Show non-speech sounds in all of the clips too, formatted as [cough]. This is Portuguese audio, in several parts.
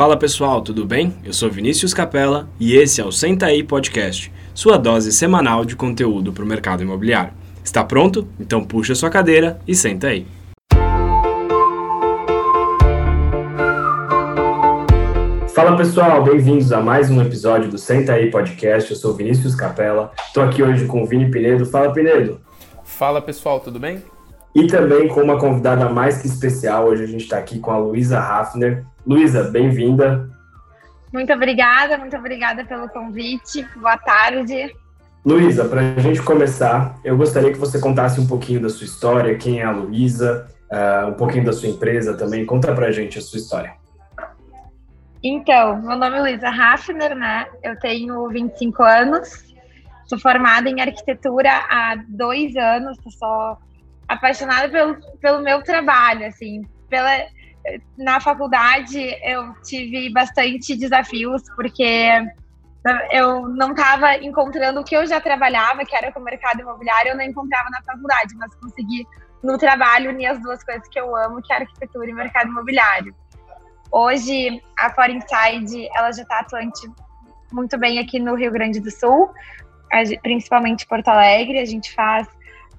Fala pessoal, tudo bem? Eu sou Vinícius Capella e esse é o Senta aí Podcast, sua dose semanal de conteúdo para o mercado imobiliário. Está pronto? Então puxa sua cadeira e senta aí. Fala pessoal, bem-vindos a mais um episódio do Senta aí Podcast. Eu sou Vinícius Capella, estou aqui hoje com o Vini Pinedo. Fala Pinedo. Fala pessoal, tudo bem? E também com uma convidada mais que especial. Hoje a gente está aqui com a Luísa Hafner. Luísa, bem-vinda. Muito obrigada, muito obrigada pelo convite. Boa tarde. Luísa, para a gente começar, eu gostaria que você contasse um pouquinho da sua história, quem é a Luísa, uh, um pouquinho da sua empresa também. Conta para a gente a sua história. Então, meu nome é Luísa Hafner, né? Eu tenho 25 anos, sou formada em arquitetura há dois anos, sou apaixonada pelo, pelo meu trabalho, assim, pela na faculdade eu tive bastante desafios porque eu não estava encontrando o que eu já trabalhava, que era com o mercado imobiliário, eu não encontrava na faculdade, mas consegui no trabalho unir as duas coisas que eu amo, que é arquitetura e mercado imobiliário. Hoje a Foreinside ela já está atuante muito bem aqui no Rio Grande do Sul, principalmente Porto Alegre. A gente faz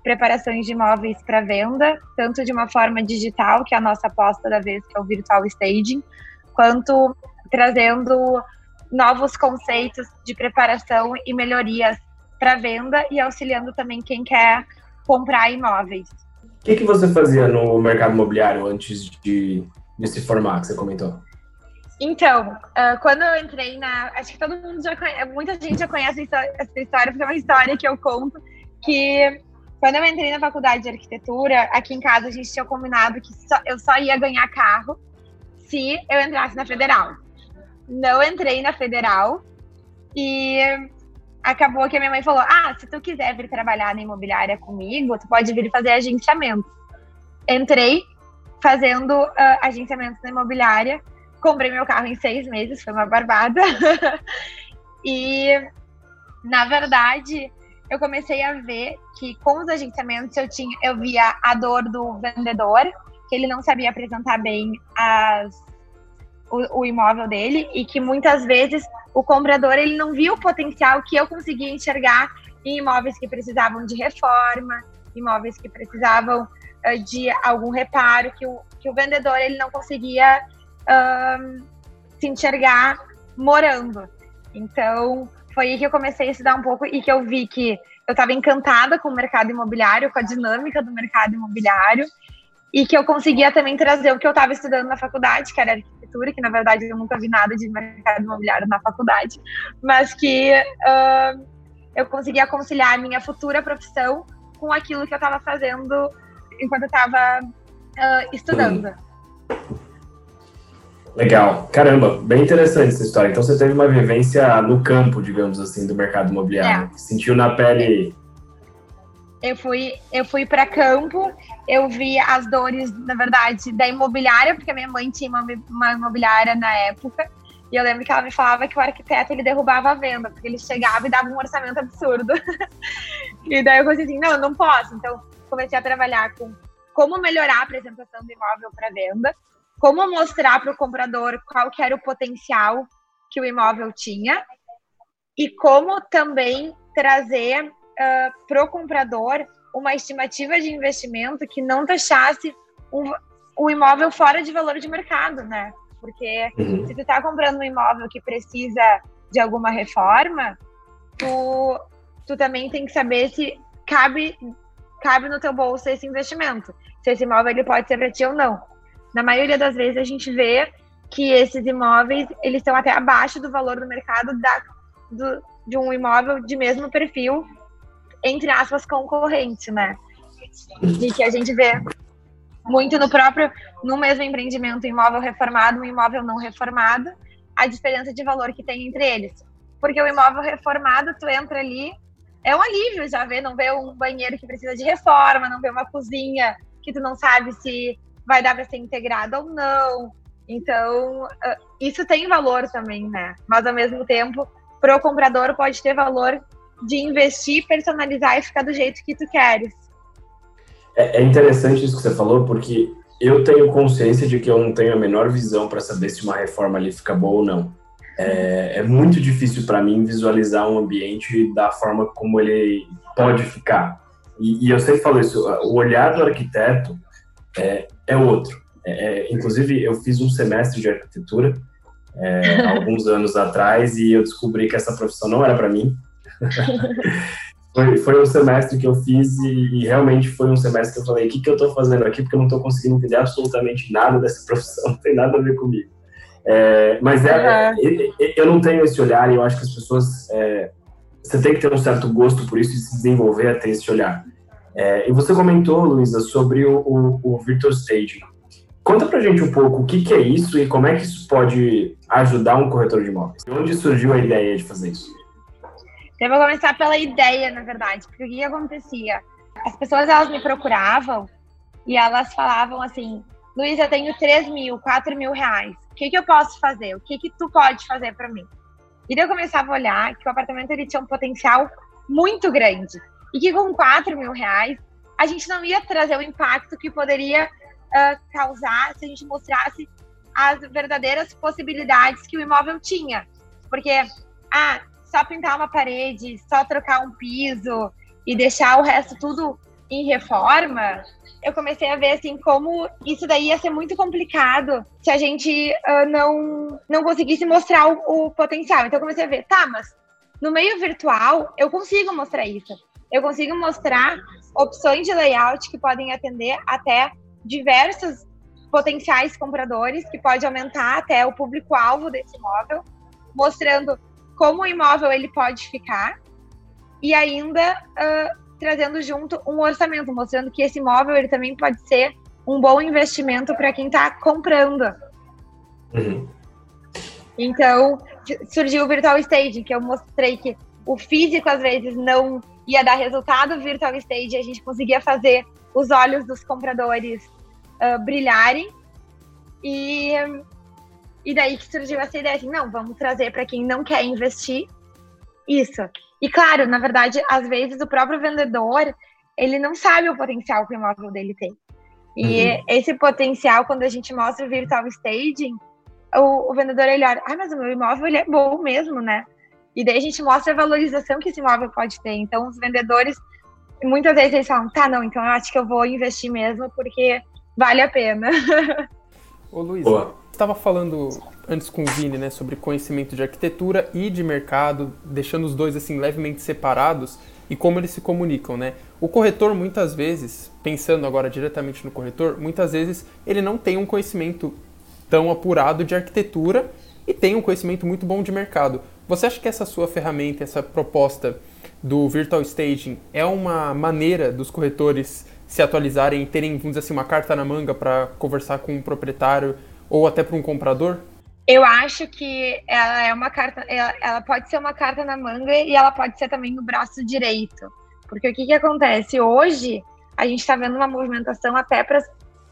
preparações de imóveis para venda, tanto de uma forma digital, que é a nossa aposta da vez, que é o virtual staging, quanto trazendo novos conceitos de preparação e melhorias para venda e auxiliando também quem quer comprar imóveis. O que, que você fazia no mercado imobiliário antes de, de se formar, que você comentou? Então, uh, quando eu entrei na. Acho que todo mundo já conhece, muita gente já conhece essa história, porque é uma história que eu conto que quando eu entrei na faculdade de arquitetura, aqui em casa a gente tinha combinado que só, eu só ia ganhar carro se eu entrasse na federal. Não entrei na federal e acabou que a minha mãe falou: Ah, se tu quiser vir trabalhar na imobiliária comigo, tu pode vir fazer agenciamento. Entrei fazendo uh, agenciamento na imobiliária, comprei meu carro em seis meses, foi uma barbada. [laughs] e, na verdade, eu comecei a ver que com os agenciamentos eu tinha, eu via a dor do vendedor, que ele não sabia apresentar bem as, o, o imóvel dele e que muitas vezes o comprador ele não via o potencial que eu conseguia enxergar em imóveis que precisavam de reforma, imóveis que precisavam uh, de algum reparo, que o, que o vendedor ele não conseguia uh, se enxergar morando. Então, foi aí que eu comecei a estudar um pouco e que eu vi que eu estava encantada com o mercado imobiliário, com a dinâmica do mercado imobiliário, e que eu conseguia também trazer o que eu estava estudando na faculdade, que era arquitetura, que na verdade eu nunca vi nada de mercado imobiliário na faculdade, mas que uh, eu conseguia conciliar a minha futura profissão com aquilo que eu estava fazendo enquanto eu estava uh, estudando. Legal. Caramba, bem interessante essa história. Então você teve uma vivência no campo, digamos assim, do mercado imobiliário. É. Sentiu na pele. Eu fui, eu fui para campo, eu vi as dores, na verdade, da imobiliária, porque minha mãe tinha uma, uma imobiliária na época. E eu lembro que ela me falava que o arquiteto ele derrubava a venda, porque ele chegava e dava um orçamento absurdo. [laughs] e daí eu pensei assim, não, não posso. Então comecei a trabalhar com como melhorar a apresentação do imóvel para venda como mostrar para o comprador qual que era o potencial que o imóvel tinha e como também trazer uh, para o comprador uma estimativa de investimento que não deixasse um, o imóvel fora de valor de mercado, né? Porque uhum. se tu está comprando um imóvel que precisa de alguma reforma, tu, tu também tem que saber se cabe, cabe no teu bolso esse investimento. Se esse imóvel ele pode ser para ti ou não na maioria das vezes a gente vê que esses imóveis eles estão até abaixo do valor do mercado da, do, de um imóvel de mesmo perfil, entre aspas, concorrente, né? E que a gente vê muito no próprio, no mesmo empreendimento, imóvel reformado e imóvel não reformado, a diferença de valor que tem entre eles. Porque o imóvel reformado, tu entra ali, é um alívio já ver, não ver um banheiro que precisa de reforma, não ver uma cozinha que tu não sabe se vai dar para ser integrado ou não. Então, ah, isso tem valor também, né? Mas ao mesmo tempo, para o comprador pode ter valor de investir, personalizar e ficar do jeito que tu queres. É, é interessante isso que você falou, porque eu tenho consciência de que eu não tenho a menor visão para saber se uma reforma ali fica boa ou não. É, é muito difícil para mim visualizar um ambiente da forma como ele pode ficar. E, e eu sempre falo isso, o olhar do arquiteto é, é outro. É, é inclusive, eu fiz um semestre de arquitetura é, [laughs] alguns anos atrás e eu descobri que essa profissão não era para mim. [laughs] foi, foi um semestre que eu fiz e, e, realmente foi um semestre que eu falei: o que, que eu estou fazendo aqui? Porque eu não estou conseguindo entender absolutamente nada dessa [laughs] profissão, não tem nada a ver comigo. É, mas é, uhum. eu não tenho esse olhar e eu acho que as pessoas. É, você tem que ter um certo gosto por isso e se desenvolver a ter esse olhar. É, e você comentou, Luísa, sobre o, o, o Virtual Staging. Conta pra gente um pouco o que, que, é isso e como é que isso pode ajudar um corretor de imóveis. De onde surgiu a ideia de fazer isso? Eu vou começar pela ideia, na verdade, porque o que, acontecia? As pessoas elas me procuravam e elas falavam assim: Luiz, eu tenho 3 mil, 4 mil reais. O que, que eu posso fazer? O que, que tu pode fazer para mim? E daí eu começava a olhar que o apartamento ele tinha um potencial muito grande. E que com 4 mil reais a gente não ia trazer o impacto que poderia uh, causar se a gente mostrasse as verdadeiras possibilidades que o imóvel tinha. Porque, ah, só pintar uma parede, só trocar um piso e deixar o resto tudo em reforma, eu comecei a ver assim como isso daí ia ser muito complicado se a gente uh, não não conseguisse mostrar o, o, potencial. Então eu comecei a ver, tá, mas no meio virtual eu consigo mostrar isso. Eu consigo mostrar opções de layout que podem atender até diversos potenciais compradores, que pode aumentar até o público-alvo desse imóvel, mostrando como o imóvel ele pode ficar e ainda uh, trazendo junto um orçamento, mostrando que esse imóvel ele também pode ser um bom investimento para quem está comprando. Uhum. Então, surgiu o Virtual Stage, que eu mostrei que o físico às vezes não ia dar resultado, Virtual Stage a gente conseguia fazer os olhos dos compradores uh, brilharem. E, e daí que surgiu essa ideia assim, não, vamos trazer para quem não quer investir isso. E claro, na verdade, às vezes o próprio vendedor, ele não sabe o potencial que o imóvel dele tem. E uhum. esse potencial, quando a gente mostra o virtual staging, o, o vendedor ele olha, ah, mas o meu imóvel ele é bom mesmo, né? E daí a gente mostra a valorização que esse imóvel pode ter. Então, os vendedores, muitas vezes eles falam, tá, não, então eu acho que eu vou investir mesmo, porque vale a pena. [laughs] Ô Luiz, estava falando antes com o Vini, né, sobre conhecimento de arquitetura e de mercado, deixando os dois assim levemente separados e como eles se comunicam, né? O corretor muitas vezes, pensando agora diretamente no corretor, muitas vezes ele não tem um conhecimento tão apurado de arquitetura e tem um conhecimento muito bom de mercado. Você acha que essa sua ferramenta, essa proposta do Virtual Staging é uma maneira dos corretores se atualizarem e terem, vamos dizer assim, uma carta na manga para conversar com um proprietário ou até para um comprador? Eu acho que ela é uma carta, ela, ela, pode ser uma carta na manga e ela pode ser também no braço direito. Porque o que, que acontece? Hoje, a gente está vendo uma movimentação até para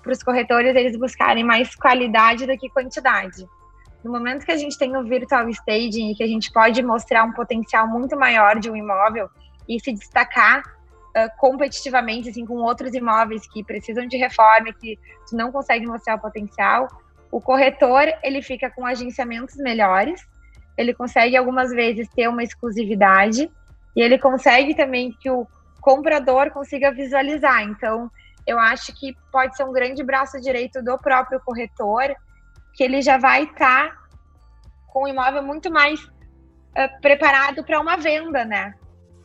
os corretores eles buscarem mais qualidade do que quantidade. No momento que a gente tem o virtual staging e que a gente pode mostrar um potencial muito maior de um imóvel e se destacar uh, competitivamente assim, com outros imóveis que precisam de reforma, que tu não consegue mostrar o potencial, o corretor ele fica com agenciamentos melhores, ele consegue algumas vezes ter uma exclusividade e ele consegue também que o comprador consiga visualizar. Então, eu acho que pode ser um grande braço direito do próprio corretor, que ele já vai estar tá com o imóvel muito mais uh, preparado para uma venda, né?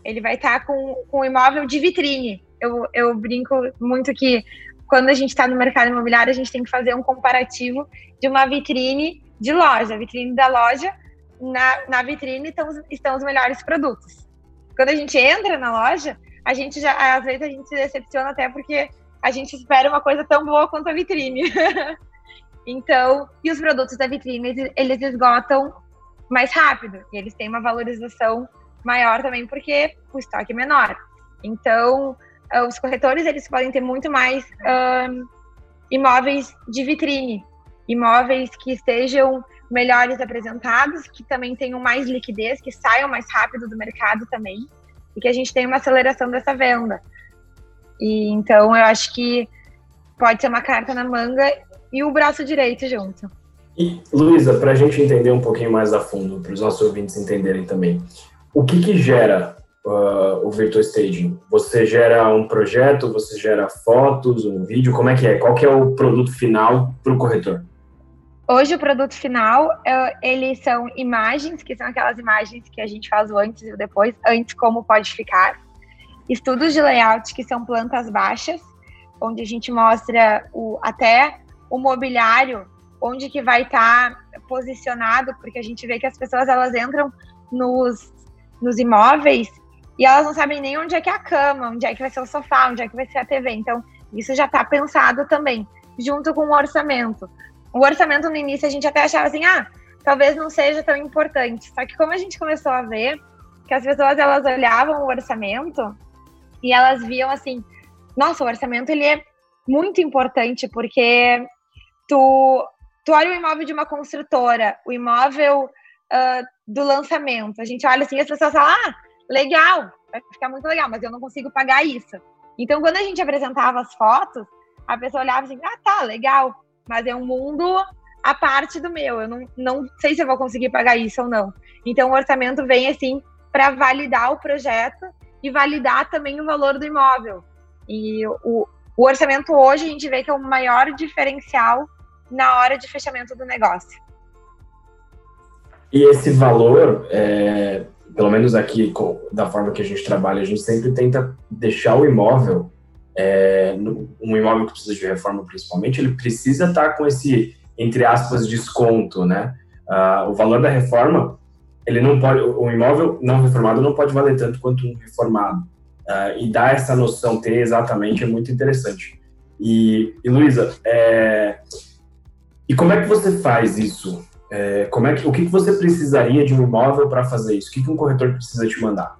Ele vai estar tá com, com o imóvel de vitrine. Eu, eu brinco muito que quando a gente está no mercado imobiliário, a gente tem que fazer um comparativo de uma vitrine de loja. A vitrine da loja, na, na vitrine estão, estão os melhores produtos. Quando a gente entra na loja, a gente já, às vezes a gente se decepciona até porque a gente espera uma coisa tão boa quanto a vitrine. [laughs] então, e os produtos da vitrine, eles esgotam mais rápido e eles têm uma valorização maior também porque o estoque é menor. Então, uh, os corretores eles podem ter muito mais uh, imóveis de vitrine, imóveis que estejam melhores apresentados, que também tenham mais liquidez, que saiam mais rápido do mercado também, e que a gente tenha uma aceleração dessa venda. E então eu acho que pode ser uma carta na manga e o braço direito junto. E, Luísa, para a gente entender um pouquinho mais a fundo, para os nossos ouvintes entenderem também, o que, que gera uh, o Virtual Staging? Você gera um projeto, você gera fotos, um vídeo, como é que é? Qual que é o produto final para o corretor? Hoje o produto final, uh, eles são imagens, que são aquelas imagens que a gente faz o antes e o depois, antes como pode ficar. Estudos de layout, que são plantas baixas, onde a gente mostra o, até o mobiliário onde que vai estar tá posicionado, porque a gente vê que as pessoas elas entram nos, nos imóveis e elas não sabem nem onde é que é a cama, onde é que vai ser o sofá, onde é que vai ser a TV. Então, isso já está pensado também, junto com o orçamento. O orçamento no início a gente até achava assim, ah, talvez não seja tão importante. Só que como a gente começou a ver que as pessoas elas olhavam o orçamento e elas viam assim, nossa, o orçamento ele é muito importante porque tu tu olha o imóvel de uma construtora, o imóvel uh, do lançamento, a gente olha assim e as pessoas falam, ah, legal, vai ficar muito legal, mas eu não consigo pagar isso. Então, quando a gente apresentava as fotos, a pessoa olhava assim, ah, tá, legal, mas é um mundo a parte do meu, eu não, não sei se eu vou conseguir pagar isso ou não. Então, o orçamento vem assim para validar o projeto e validar também o valor do imóvel. E o, o orçamento hoje a gente vê que é o maior diferencial na hora de fechamento do negócio. E esse valor, é, pelo menos aqui, da forma que a gente trabalha, a gente sempre tenta deixar o imóvel, é, um imóvel que precisa de reforma principalmente, ele precisa estar com esse, entre aspas, desconto, né? Uh, o valor da reforma, ele não pode, o imóvel não reformado não pode valer tanto quanto um reformado. Uh, e dar essa noção, ter exatamente, é muito interessante. E, e Luísa, é, e como é que você faz isso? É, como é que, o que, que você precisaria de um imóvel para fazer isso? O que, que um corretor precisa te mandar?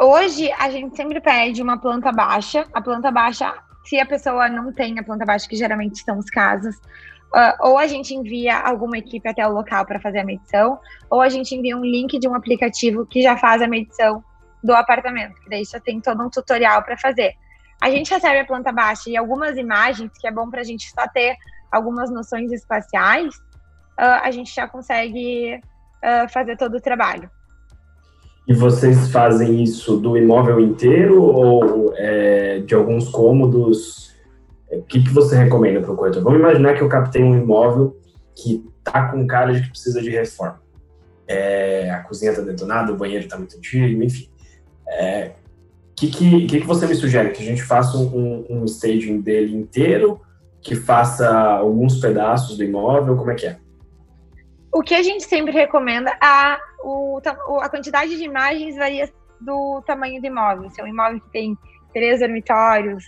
Hoje, a gente sempre pede uma planta baixa. A planta baixa, se a pessoa não tem a planta baixa, que geralmente são os casos, uh, ou a gente envia alguma equipe até o local para fazer a medição, ou a gente envia um link de um aplicativo que já faz a medição do apartamento, que daí já tem todo um tutorial para fazer. A gente recebe a planta baixa e algumas imagens, que é bom para a gente só ter algumas noções espaciais, uh, a gente já consegue uh, fazer todo o trabalho. E vocês fazem isso do imóvel inteiro ou é, de alguns cômodos? O que, que você recomenda para o corretor? Vamos imaginar que eu captei um imóvel que tá com cara de que precisa de reforma. É, a cozinha está detonada, o banheiro está muito antigo, enfim. O é, que, que, que, que você me sugere? Que a gente faça um, um staging dele inteiro que faça alguns pedaços do imóvel? Como é que é? O que a gente sempre recomenda, a, o, a quantidade de imagens varia do tamanho do imóvel. Se é um imóvel que tem três dormitórios,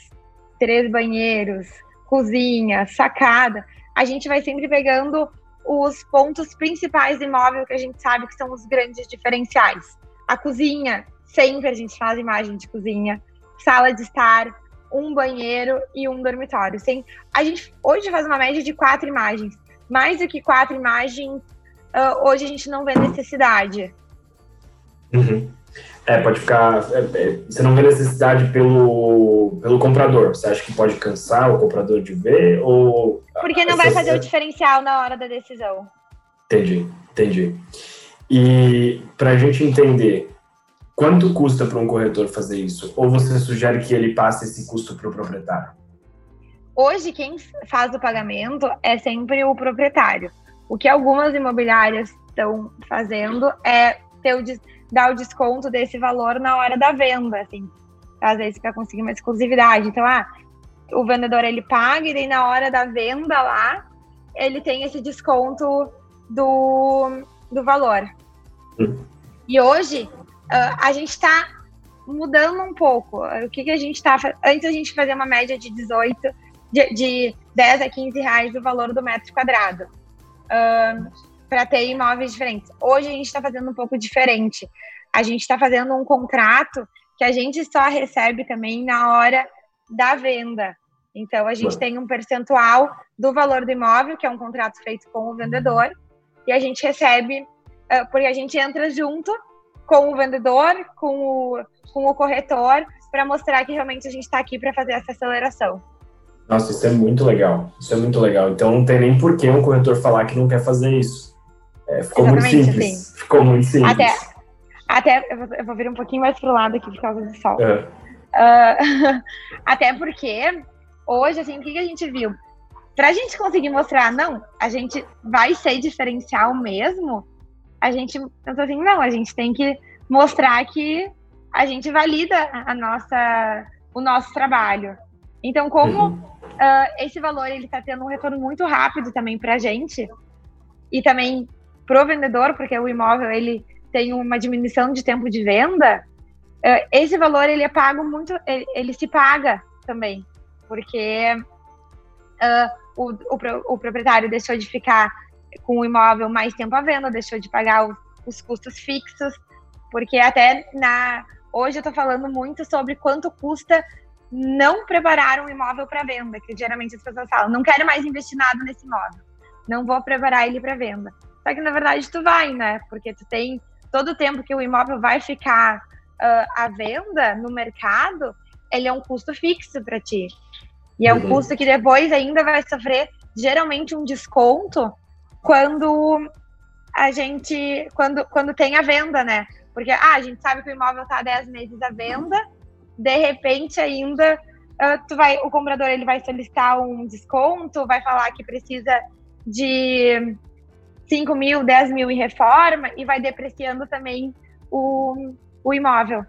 três banheiros, cozinha, sacada, a gente vai sempre pegando os pontos principais do imóvel que a gente sabe que são os grandes diferenciais. A cozinha, sempre a gente faz imagem de cozinha. Sala de estar, um banheiro e um dormitório. Sem, a gente hoje faz uma média de quatro imagens. Mais do que quatro imagens, uh, hoje a gente não vê necessidade. Uhum. É, pode ficar. É, é, você não vê necessidade pelo, pelo comprador. Você acha que pode cansar o comprador de ver? Ou. Porque não vai fazer o diferencial na hora da decisão. Entendi, entendi. E para a gente entender, Quanto custa para um corretor fazer isso? Ou você sugere que ele passe esse custo para o proprietário? Hoje, quem faz o pagamento é sempre o proprietário. O que algumas imobiliárias estão fazendo é ter o, dar o desconto desse valor na hora da venda, assim, às vezes para conseguir uma exclusividade. Então, ah, o vendedor ele paga e daí na hora da venda lá ele tem esse desconto do, do valor. Hum. E hoje uh, a gente está mudando um pouco. O que, que a gente está. Antes a gente fazia uma média de 18, de, de 10 a 15 reais o valor do metro quadrado. Uh, para ter imóveis diferentes. Hoje a gente está fazendo um pouco diferente. A gente está fazendo um contrato que a gente só recebe também na hora da venda. Então a gente tem um percentual do valor do imóvel, que é um contrato feito com o vendedor, e a gente recebe, uh, porque a gente entra junto com o vendedor, com o, com o corretor, para mostrar que realmente a gente está aqui para fazer essa aceleração. Nossa, isso é muito legal. Isso é muito legal. Então não tem nem por que um corretor falar que não quer fazer isso. É, ficou Exatamente, muito simples. Assim. Ficou muito simples. Até, até eu, vou, eu vou vir um pouquinho mais pro lado aqui por causa do sol. É. Uh, [laughs] até porque hoje, assim, o que, que a gente viu? Para a gente conseguir mostrar, não, a gente vai ser diferencial mesmo, a gente pensou assim, não, a gente tem que mostrar que a gente valida a nossa, o nosso trabalho. Então, como uhum. uh, esse valor ele está tendo um retorno muito rápido também para a gente e também pro vendedor, porque o imóvel ele tem uma diminuição de tempo de venda, uh, esse valor ele é pago muito, ele, ele se paga também, porque uh, o, o, o, proprietário deixou de ficar com o imóvel mais tempo à venda, deixou de pagar os, os custos fixos, porque até na hoje eu estou falando muito sobre quanto custa não preparar um imóvel para venda, que geralmente as pessoas falam, não quero mais investir nada nesse imóvel, não vou preparar ele para venda. Só que na verdade tu vai, né? Porque tu tem todo o tempo que o imóvel vai ficar uh, à venda no mercado, ele é um custo fixo para ti. E é um uhum. custo que depois ainda vai sofrer geralmente um desconto quando a gente quando, quando tem a venda, né? Porque ah, a gente sabe que o imóvel está 10 meses à venda, de repente ainda uh, tu vai, o comprador ele vai solicitar um desconto, vai falar que precisa de 5 mil, 10 mil em reforma e vai depreciando também o, o imóvel.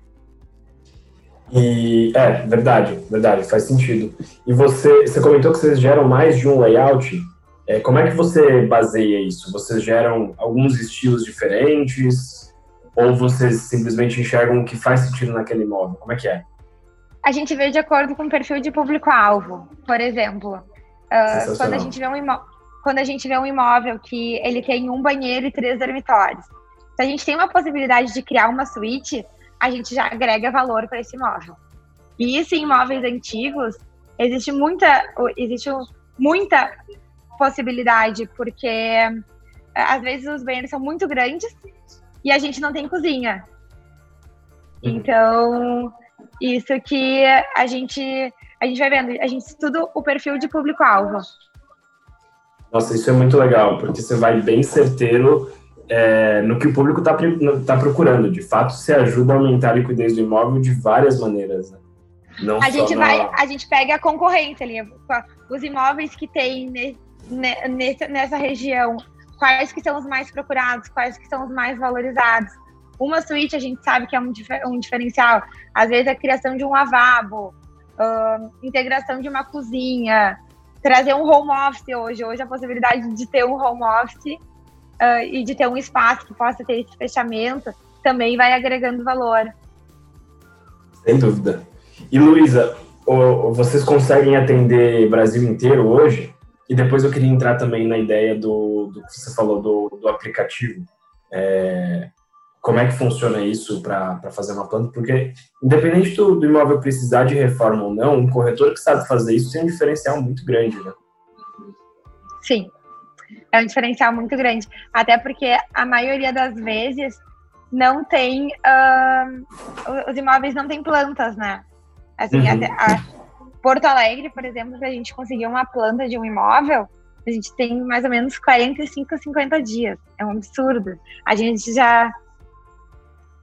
E é, verdade, verdade, faz sentido. E você, você comentou que vocês geram mais de um layout. É, como é que você baseia isso? Vocês geram alguns estilos diferentes? Ou vocês simplesmente enxergam o que faz sentido naquele imóvel? Como é que é? A gente vê de acordo com o perfil de público-alvo. Por exemplo, uh, quando, a gente vê um imóvel, quando a gente vê um imóvel que ele tem um banheiro e três dormitórios, se a gente tem uma possibilidade de criar uma suíte, a gente já agrega valor para esse imóvel. E isso em imóveis antigos, existe muita, existe muita possibilidade, porque às vezes os banheiros são muito grandes e a gente não tem cozinha. Uhum. Então, isso que a gente a gente vai vendo, a gente estuda o perfil de público-alvo. Nossa, isso é muito legal, porque você vai bem certeiro é, no que o público está tá procurando. De fato, você ajuda a aumentar a liquidez do imóvel de várias maneiras. Né? Não a gente vai, a gente pega a concorrência ali, os imóveis que tem nessa, região, quais que são os mais procurados, quais que são os mais valorizados. Uma suíte a gente sabe que é um, um diferencial. Às vezes a criação de um lavabo, uh, integração de uma cozinha, trazer um home office hoje. Hoje a possibilidade de ter um home office uh, e de ter um espaço que possa ter esse fechamento também vai agregando valor. Sem dúvida. E Luísa, vocês conseguem atender Brasil inteiro hoje? E depois eu queria entrar também na ideia do, do que você falou do, do aplicativo. É, como é que funciona isso para fazer uma planta? Porque, independente do, do, imóvel precisar de reforma ou não, um corretor que sabe fazer isso tem um diferencial muito grande, né? Sim, é um diferencial muito grande. Até porque a maioria das vezes não tem. Uh, os imóveis não têm plantas, né? Assim, uhum. até a Porto Alegre, por exemplo, se a gente conseguir uma planta de um imóvel, a gente tem mais ou menos 45, 50 dias. É um absurdo. A gente já,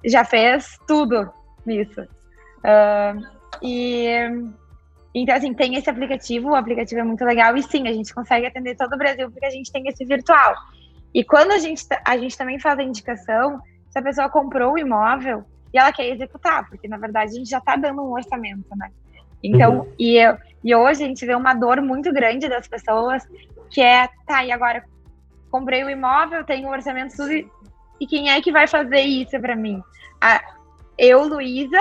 já fez tudo nisso. Uh, e então, assim, tem esse aplicativo, o aplicativo é muito legal, e sim, a gente consegue atender todo o Brasil porque a gente tem esse virtual. E quando a gente, a gente também faz a indicação, se a pessoa comprou o imóvel e ela quer executar, porque na verdade a gente já está dando um orçamento, né? Então, uhum. e, e hoje a gente vê uma dor muito grande das pessoas, que é, tá, e agora comprei o imóvel, tenho um orçamento, tudo, e quem é que vai fazer isso para mim? A, eu, Luísa,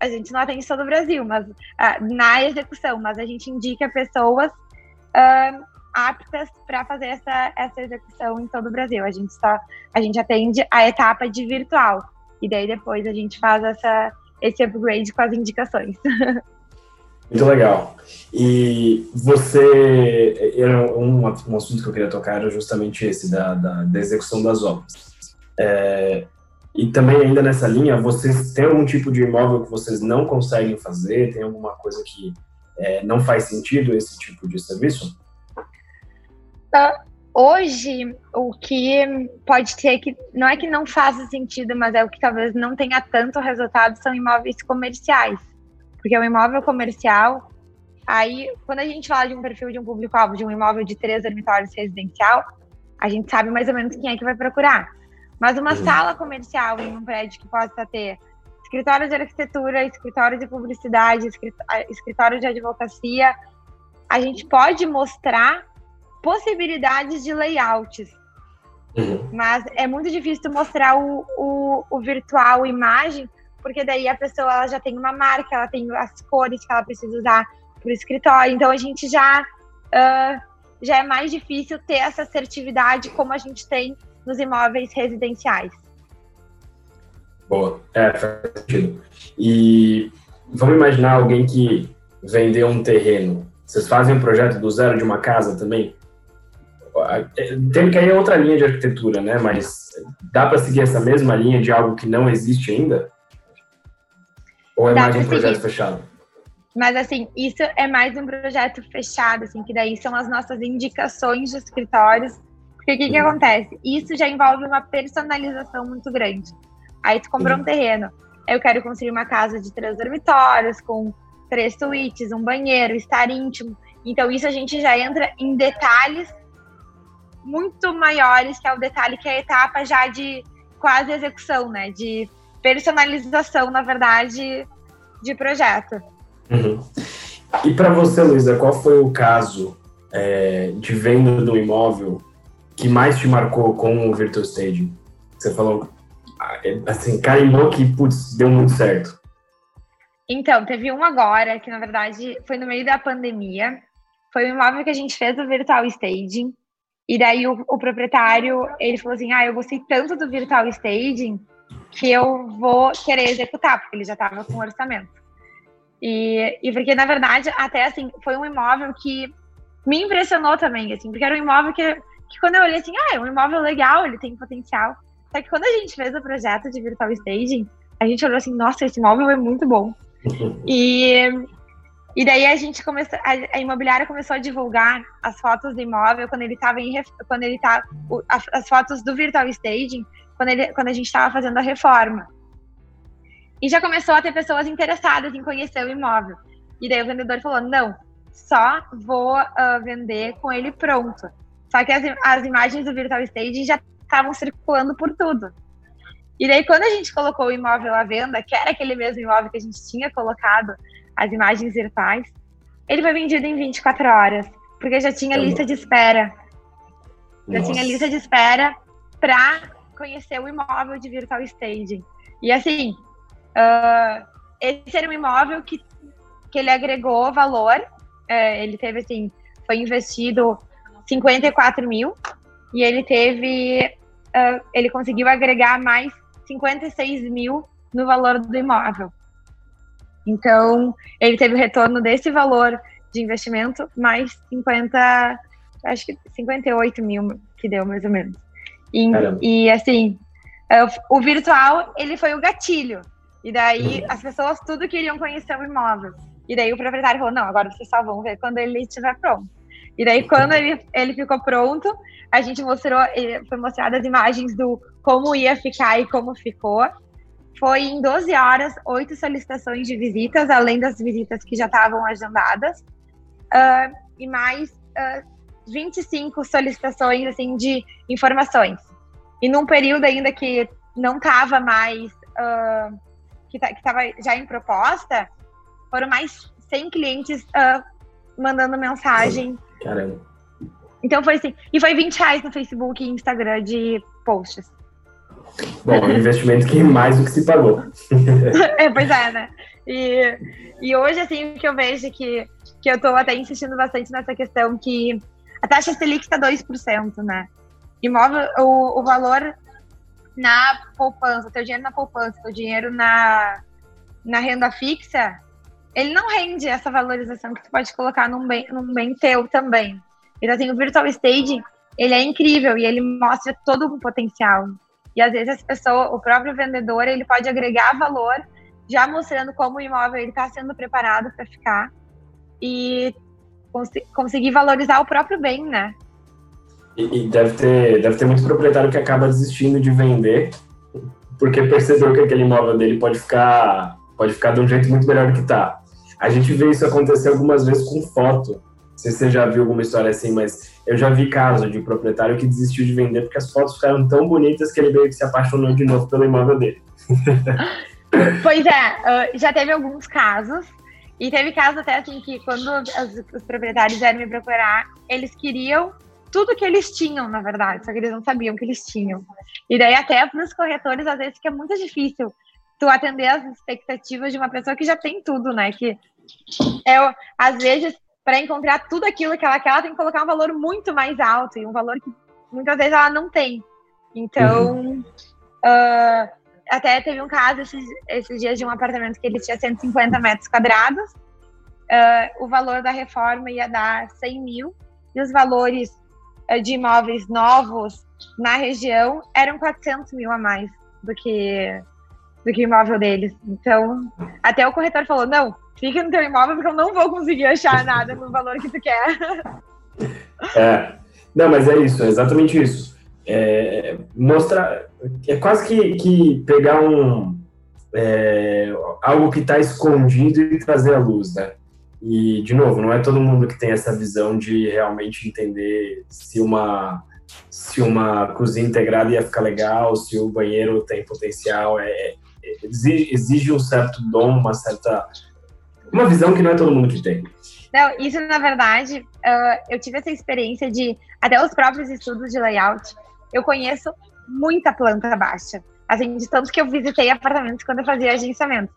a gente não atende todo o Brasil, mas uh, na execução, mas a gente indica pessoas uh, aptas para fazer essa, essa execução em todo o Brasil. A gente só a gente atende a etapa de virtual e daí depois a gente faz essa esse upgrade com as indicações. [laughs] Muito legal. E você, era um, um assunto que eu queria tocar era justamente esse da, da, da execução das obras. É, e também, ainda nessa linha, vocês têm algum tipo de imóvel que vocês não conseguem fazer? Tem alguma coisa que é, não faz sentido esse tipo de serviço? Uh, hoje, o que pode ser que não é que não faça sentido, mas é o que talvez não tenha tanto resultado são imóveis comerciais. Porque o imóvel comercial, aí, quando a gente fala de um perfil de um público-alvo, de um imóvel de três dormitórios residencial, a gente sabe mais ou menos quem é que vai procurar. Mas uma uhum. sala comercial em um prédio que possa ter escritório de arquitetura, escritório de publicidade, escritório de advocacia, a gente pode mostrar possibilidades de layouts. Uhum. Mas é muito difícil mostrar o, o, o virtual, imagem, porque daí a pessoa ela já tem uma marca, ela tem as cores que ela precisa usar para o escritório. Então a gente já, uh, já é mais difícil ter essa assertividade como a gente tem nos imóveis residenciais. Boa, é, faz sentido. E vamos imaginar alguém que vendeu um terreno. Vocês fazem um projeto do zero de uma casa também? Tem que ir outra linha de arquitetura, né? Mas dá para seguir essa mesma linha de algo que não existe ainda? Ou é mais um projeto fechado? Mas assim, isso é mais um projeto fechado, assim, que daí são as nossas indicações de escritórios. Porque o que, que uhum. acontece? Isso já envolve uma personalização muito grande. Aí tu comprou um terreno. Eu quero construir uma casa de três dormitórios, com três suítes, um banheiro, estar íntimo. Então, isso a gente já entra em detalhes muito maiores, que é o detalhe que é a etapa já de quase execução, né? De personalização, na verdade, de projeto. Uhum. E para você, Luísa, qual foi o caso é, de venda do imóvel que mais te marcou com o Virtual Staging? Você falou assim, carimbou que, putz, deu muito certo? Então, teve um agora, que na verdade foi no meio da pandemia. Foi um imóvel que a gente fez o virtual staging. E daí o, o proprietário, ele falou assim, ah, eu gostei tanto do virtual staging que eu vou querer executar, porque ele já estava com orçamento. E, e porque, na verdade, até assim, foi um imóvel que me impressionou também, assim, porque era um imóvel que, que quando eu olhei assim, ah, é um imóvel legal, ele tem potencial. Só que quando a gente fez o projeto de Virtual Staging, a gente olhou assim, nossa, esse móvel é muito bom. e, e daí a gente começou, a, a, imobiliária começou a divulgar as fotos do imóvel quando ele estava em, quando ele tá, as fotos do Virtual Staging, quando, ele, quando a gente estava fazendo a reforma. E já começou a ter pessoas interessadas em conhecer o imóvel. E daí o vendedor falou, não, só vou uh, vender com ele pronto. Só que as, as imagens do Virtual Staging já estavam circulando por tudo. E daí, quando a gente colocou o imóvel à venda, que era aquele mesmo imóvel que a gente tinha colocado as imagens virtuais, ele foi vendido em 24 horas, porque já tinha lista de espera. Já Nossa. tinha lista de espera para conhecer o imóvel de Virtual Staging. E assim, uh, esse era um imóvel que, que ele agregou valor, uh, ele teve assim, foi investido 54 mil, e ele teve, uh, ele conseguiu agregar mais 56 mil no valor do imóvel. Então, ele teve o retorno desse valor de investimento mais 50, acho que 58 mil que deu mais ou menos. E, e assim, uh, o virtual, ele foi o gatilho. E daí as pessoas tudo queriam conhecer o imóvel. E daí o proprietário falou: não, agora vocês só vão ver quando ele estiver pronto. E daí, quando ele, ele ficou pronto, a gente mostrou, foi mostrado as imagens do como ia ficar e como ficou. Foi em 12 horas, oito solicitações de visitas, além das visitas que já estavam agendadas, uh, e mais uh, 25 solicitações assim de informações. E num período ainda que não estava mais, uh, que estava já em proposta, foram mais 100 clientes uh, mandando mensagem Caramba. Então foi assim. E foi 20 reais no Facebook e Instagram de posts. Bom, um investimento que mais do que se pagou. [laughs] é, pois é, né? E, e hoje, assim, o que eu vejo que, que eu tô até insistindo bastante nessa questão que a taxa Selic está 2%, né? Imóvel, o, o valor na poupança, teu dinheiro na poupança, teu dinheiro na, na renda fixa, ele não rende essa valorização que tu pode colocar num bem, num bem teu também. Então, assim, o Virtual Stage, ele é incrível e ele mostra todo o potencial. E às vezes a pessoa, o próprio vendedor, ele pode agregar valor, já mostrando como o imóvel está sendo preparado para ficar. e cons conseguir valorizar o próprio bem, né? E, e, deve, ter, deve ter muito proprietário que acaba desistindo de vender porque percebeu que aquele imóvel dele pode ficar, pode ficar de um jeito muito melhor do que está. A gente vê isso acontecer algumas vezes com foto. Não sei se você já viu alguma história assim, mas eu já vi caso de proprietário que desistiu de vender porque as fotos ficaram tão bonitas que ele veio que se apaixonou de novo pelo imóvel dele. [laughs] pois é, já teve alguns casos. E teve casos até assim que quando os, os proprietários vieram me procurar, eles queriam tudo que eles tinham, na verdade, só que eles não sabiam que eles tinham. E daí até para os corretores, às vezes fica muito difícil tu atender as expectativas de uma pessoa que já tem tudo, né? Que é, às vezes, para encontrar tudo aquilo que ela quer, ela tem que colocar um valor muito mais alto, e um valor que muitas vezes ela não tem. Então, uhum. uh, até teve um caso esses, esses, dias de um apartamento que ele tinha 150 metros quadrados, uh, o valor da reforma ia dar 100 mil, e os valores uh, de imóveis novos na região eram 400 mil a mais do que do que o imóvel deles. Então, até o corretor falou: não, fica no teu imóvel porque eu não vou conseguir achar nada no valor que tu quer. [laughs] É, não, mas é isso, é exatamente isso. É, mostrar, é quase que, que pegar um é, algo que está escondido e trazer à luz, né? E, de novo, não é todo mundo que tem essa visão de realmente entender se uma se uma cozinha integrada ia ficar legal, se o banheiro tem potencial, é, é, exige, exige um certo dom, uma certa uma visão que não é todo mundo que tem. Não, isso na verdade, uh, eu tive essa experiência de até os próprios estudos de layout. Eu conheço muita planta baixa, assim, de tanto que eu visitei apartamentos quando eu fazia agenciamento.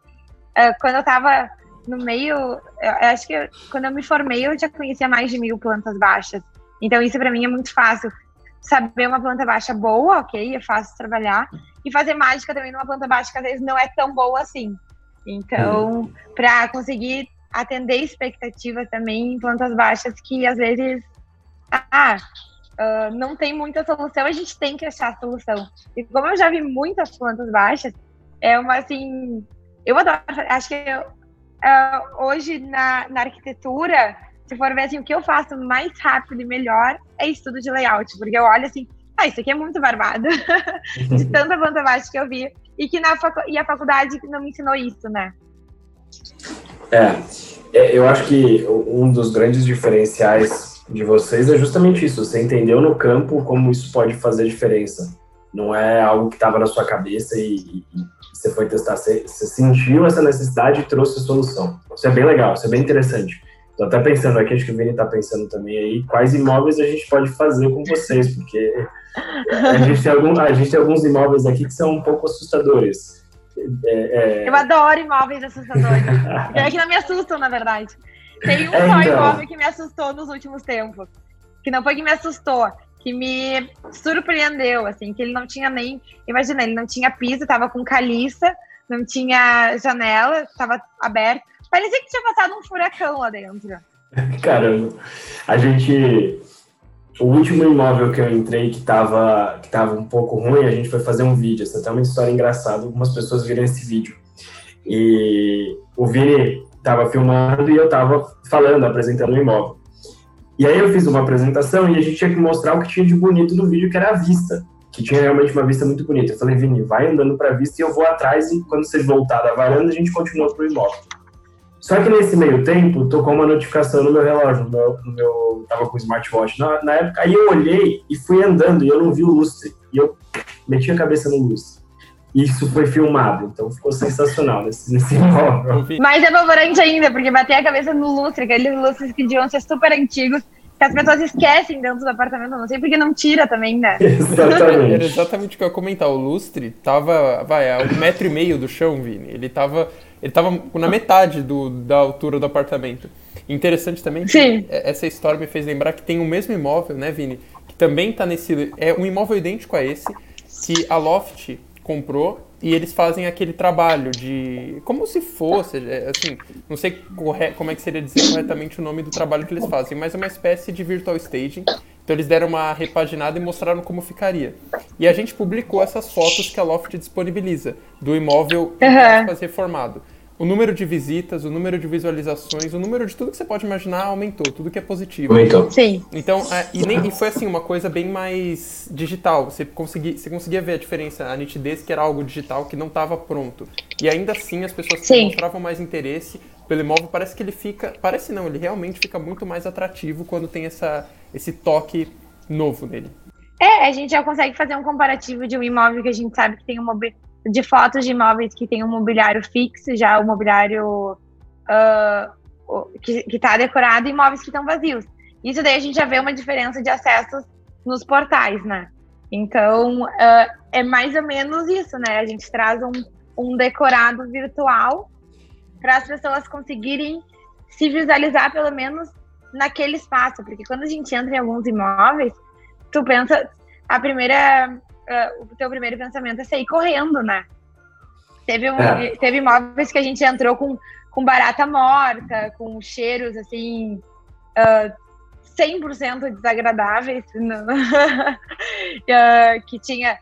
Uh, quando eu estava no meio, eu acho que quando eu me formei eu já conhecia mais de mil plantas baixas. Então isso para mim é muito fácil saber uma planta baixa boa, ok, é fácil trabalhar, e fazer mágica também numa planta baixa que às vezes não é tão boa assim. Então, hum. para conseguir atender expectativas também em plantas baixas que às vezes ah, uh, não tem muita solução, a gente tem que achar a solução. E como eu já vi muitas plantas baixas, é uma assim, eu adoro, acho que eu, uh, hoje na, na arquitetura se for ver assim, o que eu faço mais rápido e melhor é estudo de layout, porque eu olho assim, ah, isso aqui é muito barbado, [laughs] de tanta planta baixa que eu vi, e que na facu e a faculdade não me ensinou isso, né? É, é, eu acho que um dos grandes diferenciais de vocês é justamente isso, você entendeu no campo como isso pode fazer diferença. Não é algo que estava na sua cabeça e, e, você foi testar, você, você sentiu essa necessidade e trouxe a solução. Isso é bem legal, isso é bem interessante. Tô até pensando aqui, acho que o Vini tá pensando também aí, quais imóveis a gente pode fazer com vocês, porque a gente tem, algum, a gente tem alguns imóveis aqui que são um pouco assustadores. É, é... Eu adoro imóveis assustadores. é que não me assustam, na verdade. Tem um é, só então... imóvel que me assustou nos últimos tempos. Que não foi que me assustou, que me surpreendeu, assim, que ele não tinha nem. Imagina, ele não tinha piso, tava com caliça, não tinha janela, tava aberto Parecia que tinha passado um furacão lá dentro. [laughs] Caramba. A gente. O último imóvel que eu entrei que tava, que tava um pouco ruim, a gente foi fazer um vídeo. Essa é uma história engraçada. Algumas pessoas viram esse vídeo. E o Vini tava filmando e eu tava falando, apresentando o imóvel. E aí eu fiz uma apresentação e a gente tinha que mostrar o que tinha de bonito no vídeo, que era a vista. Que tinha realmente uma vista muito bonita. Eu falei, Vini, vai andando para a vista e eu vou atrás e quando você voltar da varanda, a gente continua pro imóvel. Só que nesse meio tempo, tocou uma notificação no meu relógio, no meu, no meu tava com o smartwatch na, na, época, aí eu olhei e fui andando e eu não vi o lustre. E eu meti a cabeça no lustre. Isso foi filmado, então ficou sensacional nesse, nesse [laughs] imóvel. Mais apavorante ainda, porque bater a cabeça no lustre, aqueles lustres que deviam ser super antigos, que as pessoas esquecem dentro do apartamento, não sei porque não tira também, né? [laughs] Exatamente. Era exatamente o que eu ia comentar. O lustre tava, vai, a um metro e meio do chão, Vini. Ele tava ele estava na metade do, da altura do apartamento. Interessante também que Sim. essa história me fez lembrar que tem o mesmo imóvel, né, Vini? Que também está nesse. É um imóvel idêntico a esse, que a Loft comprou e eles fazem aquele trabalho de. Como se fosse, é, assim, não sei corre, como é que seria dizer corretamente o nome do trabalho que eles fazem, mas é uma espécie de virtual staging. Então eles deram uma repaginada e mostraram como ficaria. E a gente publicou essas fotos que a Loft disponibiliza do imóvel uhum. reformado. O número de visitas, o número de visualizações, o número de tudo que você pode imaginar aumentou, tudo que é positivo. Aumentou. Sim. Então, é, e, nem, e foi assim, uma coisa bem mais digital. Você conseguia, você conseguia ver a diferença, a nitidez que era algo digital que não estava pronto. E ainda assim as pessoas mostravam mais interesse pelo imóvel. Parece que ele fica. Parece não, ele realmente fica muito mais atrativo quando tem essa, esse toque novo nele. É, a gente já consegue fazer um comparativo de um imóvel que a gente sabe que tem um de fotos de imóveis que tem um mobiliário fixo, já o mobiliário uh, que está decorado e imóveis que estão vazios. Isso daí a gente já vê uma diferença de acessos nos portais, né? Então, uh, é mais ou menos isso, né? A gente traz um, um decorado virtual para as pessoas conseguirem se visualizar, pelo menos, naquele espaço. Porque quando a gente entra em alguns imóveis, tu pensa, a primeira uh, o teu primeiro pensamento é sair correndo, né? Teve, um, é. teve imóveis que a gente entrou com, com barata morta, com cheiros assim. Uh, 100% desagradáveis, uh, [laughs] que tinha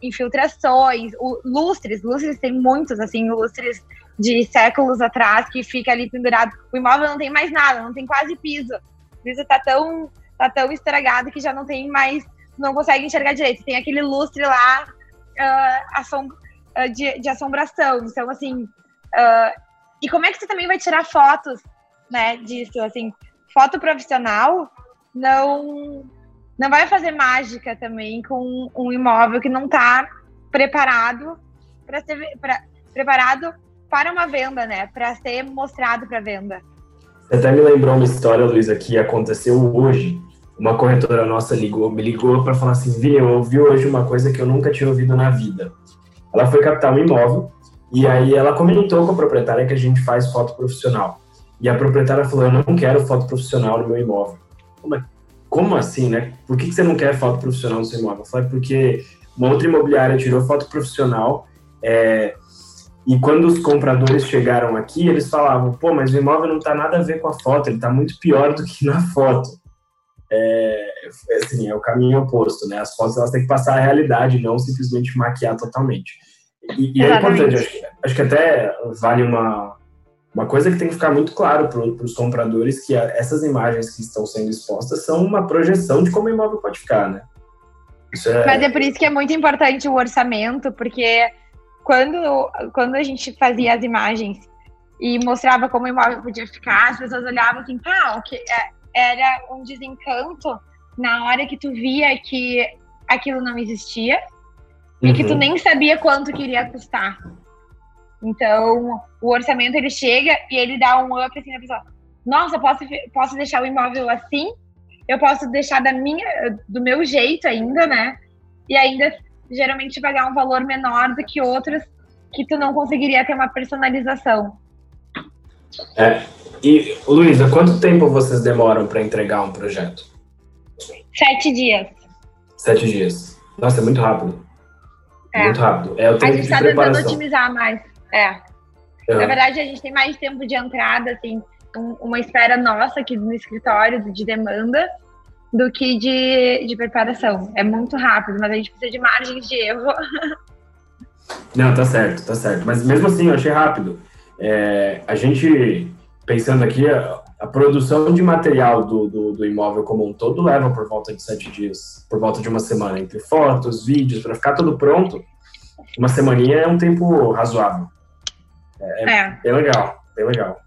infiltrações, o, lustres, lustres tem muitos, assim, lustres de séculos atrás que fica ali pendurado. O imóvel não tem mais nada, não tem quase piso. O piso tá tão, tá tão estragado que já não tem mais não consegue enxergar direito. Tem aquele lustre lá uh, assom uh, de, de, assombração. Então, assim. Uh, e como é que você também vai tirar fotos né, disso? Assim, foto profissional não, não vai fazer mágica também com um imóvel que não está preparado para ser pra, preparado para uma venda, né? Para ser mostrado para venda. Até me lembrou uma história, Luísa, que aconteceu hoje uma corretora nossa ligou, me ligou para falar assim, Vi, eu ouvi hoje uma coisa que eu nunca tinha ouvido na vida. Ela foi captar um imóvel e aí ela comentou com a proprietária que a gente faz foto profissional. E a proprietária falou, eu não quero foto profissional no meu imóvel. Mas como assim, né? Por que você não quer foto profissional no seu imóvel? Eu falei, porque uma outra imobiliária tirou foto profissional é, e quando os compradores chegaram aqui, eles falavam, pô, mas o imóvel não tá nada a ver com a foto, ele tá muito pior do que na foto é, assim, é o caminho oposto, né? As fotos elas têm que passar a realidade, não simplesmente maquiar totalmente. E, e é importante, acho, acho, que até vale uma, uma coisa que tem que ficar muito claro para os compradores que a, essas imagens que estão sendo expostas são uma projeção de como o imóvel pode ficar, né? É... Mas é por isso que é muito importante o orçamento, porque quando, quando a gente fazia as imagens e mostrava como o imóvel podia ficar, as pessoas olhavam assim, ah, okay, é, era um desencanto na hora que tu via que aquilo não existia uhum. e que tu uhum. nem sabia quanto queria custar. Então, o orçamento ele chega e ele dá um up assim na pessoa. Nossa, posso, posso deixar o imóvel assim? Eu posso deixar da minha, do meu jeito ainda, né? E ainda geralmente pagar um valor menor do que outros que tu não conseguiria ter uma personalização. É, e, Luísa, quanto tempo vocês demoram para entregar um projeto? Sete dias. Sete dias. Nossa, é muito rápido. É. Muito rápido. É o tempo a gente está tentando otimizar mais. É. é. Na verdade, a gente tem mais tempo de entrada, assim, um, uma espera nossa aqui no escritório de demanda do que de, de preparação. É muito rápido, mas a gente precisa de margens de erro. [laughs] Não, tá certo, tá certo. Mas mesmo assim, eu achei rápido. É, a gente pensando aqui, a, a produção de material do, do, do, imóvel como um todo leva por volta de sete dias, por volta de uma semana, entre fotos, vídeos, para ficar tudo pronto. Uma semaninha é um tempo razoável. É, é, bem legal, bem legal.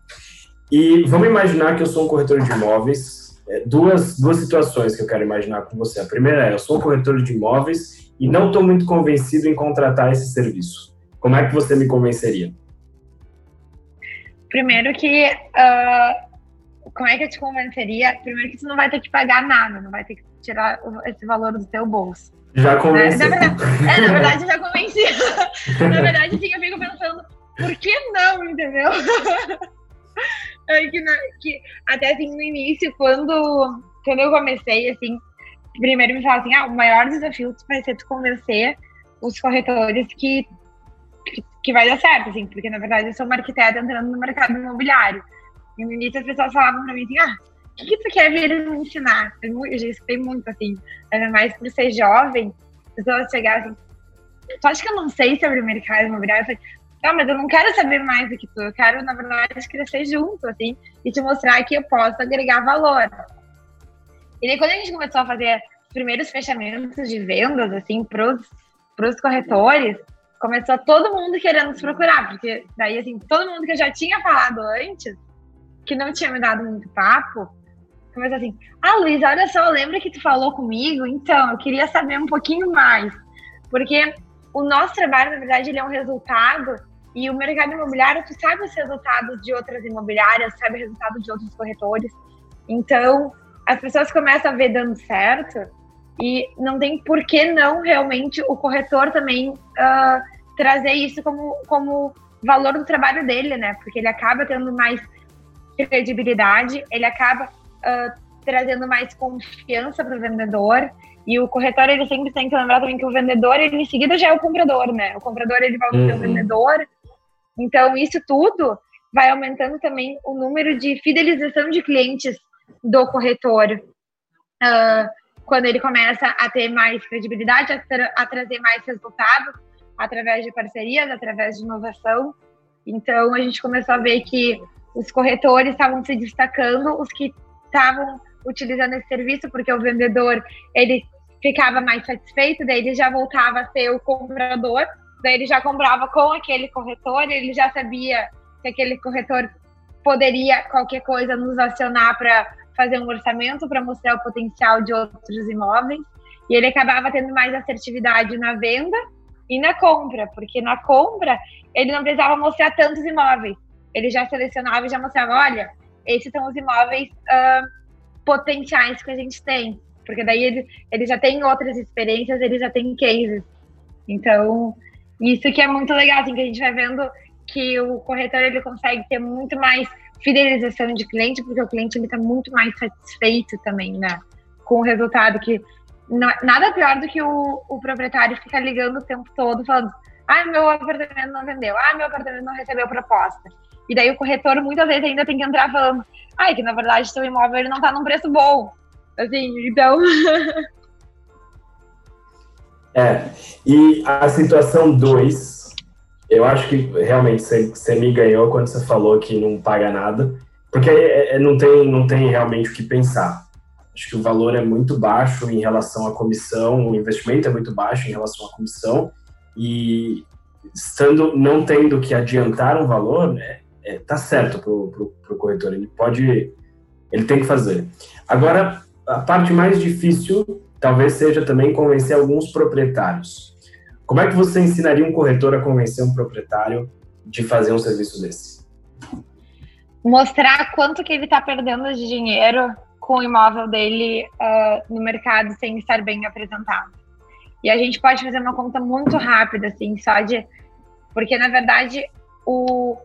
E vamos imaginar que eu sou um corretor de imóveis. É, duas, duas situações que eu quero imaginar com você. A primeira é, eu sou um corretor de imóveis e não estou muito convencido em contratar esse serviço. Como é que você me convenceria? Primeiro que. Uh, como é que eu te convenceria? Primeiro que tu não vai ter que pagar nada, não vai ter que tirar esse valor do teu bolso. Já convenci. Na, verdade, é, na verdade, já convenci. [laughs] na verdade, assim, eu fico pensando, por que não, entendeu? [laughs] é que, que, até assim, no início, quando, quando eu comecei, assim, primeiro me falaram assim, ah, o maior desafio vai ser tu convencer os corretores que que, vai dar certo, assim, porque na verdade eu sou uma arquiteta entrando no mercado imobiliário. E no início as pessoas falavam pra mim assim, ah, o que, que tu quer vir me ensinar? Eu já escutei muito, assim, ainda mais por ser jovem, as pessoas chegavam assim, tu acha que eu não sei sobre o mercado imobiliário? Eu falei, Não, mas eu não quero saber mais do que tu. Eu quero, na verdade, crescer junto, assim, e te mostrar que eu posso agregar valor. E daí, quando a gente começou a fazer os primeiros fechamentos de vendas, assim, pros, pros corretores, começou todo mundo querendo nos procurar, porque daí, assim, todo mundo que eu já tinha falado antes, que não tinha me dado muito papo, começou assim: Ah, Luiz, olha só, lembra que tu falou comigo? Então, eu queria saber um pouquinho mais. Porque o nosso trabalho, na verdade, ele é um resultado e o mercado imobiliário, tu sabe os resultados de outras imobiliárias, sabe o resultado de outros corretores. Então, as pessoas começam a ver dando certo e não tem por que não realmente o corretor também uh, trazer isso como, como valor do trabalho dele, né? Porque ele acaba tendo mais credibilidade, ele acaba uh, trazendo mais confiança para o vendedor. E o corretor, ele sempre tem que lembrar também que o vendedor, ele em seguida já é o comprador, né? O comprador, ele vai ser o uhum. vendedor. Então, isso tudo vai aumentando também o número de fidelização de clientes do corretor. Uh, quando ele começa a ter mais credibilidade, a, tra a trazer mais resultados através de parcerias, através de inovação. Então, a gente começou a ver que os corretores estavam se destacando, os que estavam utilizando esse serviço, porque o vendedor ele ficava mais satisfeito, daí ele já voltava a ser o comprador, daí ele já comprava com aquele corretor, ele já sabia que aquele corretor poderia qualquer coisa nos acionar para fazer um orçamento para mostrar o potencial de outros imóveis, e ele acabava tendo mais assertividade na venda e na compra, porque na compra ele não precisava mostrar tantos imóveis, ele já selecionava e já mostrava, olha, esses são os imóveis uh, potenciais que a gente tem. Porque daí ele, ele já tem outras experiências, ele já tem cases. Então, isso que é muito legal, assim, que a gente vai vendo que o corretor ele consegue ter muito mais fidelização de cliente, porque o cliente ele está muito mais satisfeito também, né? Com o resultado que nada pior do que o, o proprietário ficar ligando o tempo todo falando, ah, meu apartamento não vendeu, ah, meu apartamento não recebeu proposta. E daí o corretor muitas vezes ainda tem que entrar falando, ai, que na verdade seu imóvel ele não está num preço bom. Assim, então. [laughs] é, e a situação 2, eu acho que realmente você, você me ganhou quando você falou que não paga nada, porque é, é, não, tem, não tem realmente o que pensar. Acho que o valor é muito baixo em relação à comissão, o investimento é muito baixo em relação à comissão, e estando não tendo que adiantar um valor, né, é, tá certo pro, pro corretor, ele pode, ele tem que fazer. Agora, a parte mais difícil talvez seja também convencer alguns proprietários. Como é que você ensinaria um corretor a convencer um proprietário de fazer um serviço desse? Mostrar quanto que ele está perdendo de dinheiro com o imóvel dele uh, no mercado sem estar bem apresentado. E a gente pode fazer uma conta muito rápida, assim, só de. Porque, na verdade, o,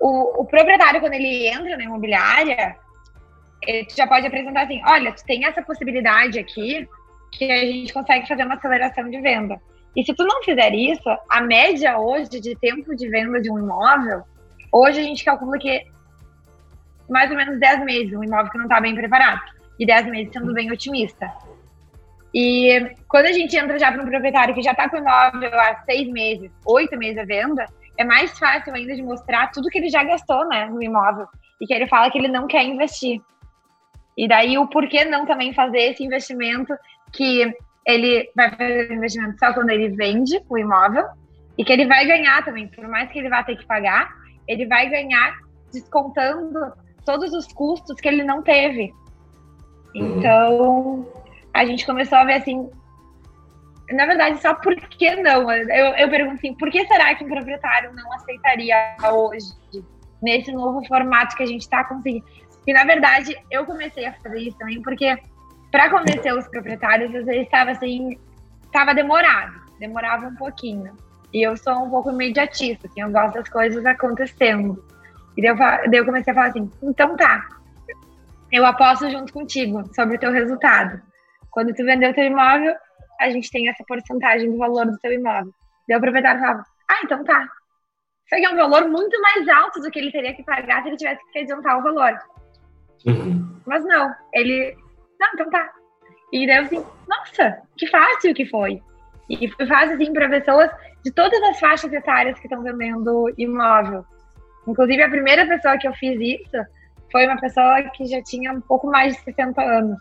o, o proprietário, quando ele entra na imobiliária, ele já pode apresentar assim: olha, tu tem essa possibilidade aqui que a gente consegue fazer uma aceleração de venda. E se tu não fizer isso, a média hoje de tempo de venda de um imóvel, hoje a gente calcula que mais ou menos 10 meses, um imóvel que não está bem preparado. E 10 meses sendo bem otimista. E quando a gente entra já para um proprietário que já está com o imóvel há seis meses, oito meses à venda, é mais fácil ainda de mostrar tudo que ele já gastou né, no imóvel. E que ele fala que ele não quer investir. E daí o porquê não também fazer esse investimento que ele vai fazer o investimento só quando ele vende o imóvel e que ele vai ganhar também, por mais que ele vá ter que pagar, ele vai ganhar descontando todos os custos que ele não teve. Uhum. Então, a gente começou a ver assim, na verdade, só por que não? Eu, eu pergunto assim, por que será que um proprietário não aceitaria hoje, nesse novo formato que a gente está conseguindo? E, na verdade, eu comecei a fazer isso também, porque para convencer os proprietários, às vezes estava assim, estava demorado, demorava um pouquinho. E eu sou um pouco imediatista, assim, eu gosto das coisas acontecendo. E daí eu, daí eu comecei a falar assim, então tá, eu aposto junto contigo sobre o teu resultado. Quando tu vender o teu imóvel, a gente tem essa porcentagem do valor do seu imóvel. Daí o proprietário falava, ah, então tá. Isso aqui é um valor muito mais alto do que ele teria que pagar se ele tivesse que adiantar o valor. Uhum. Mas não, ele, não, então tá. E daí eu assim, nossa, que fácil que foi. E foi fácil, assim, para pessoas de todas as faixas etárias que estão vendendo imóvel. Inclusive, a primeira pessoa que eu fiz isso foi uma pessoa que já tinha um pouco mais de 60 anos.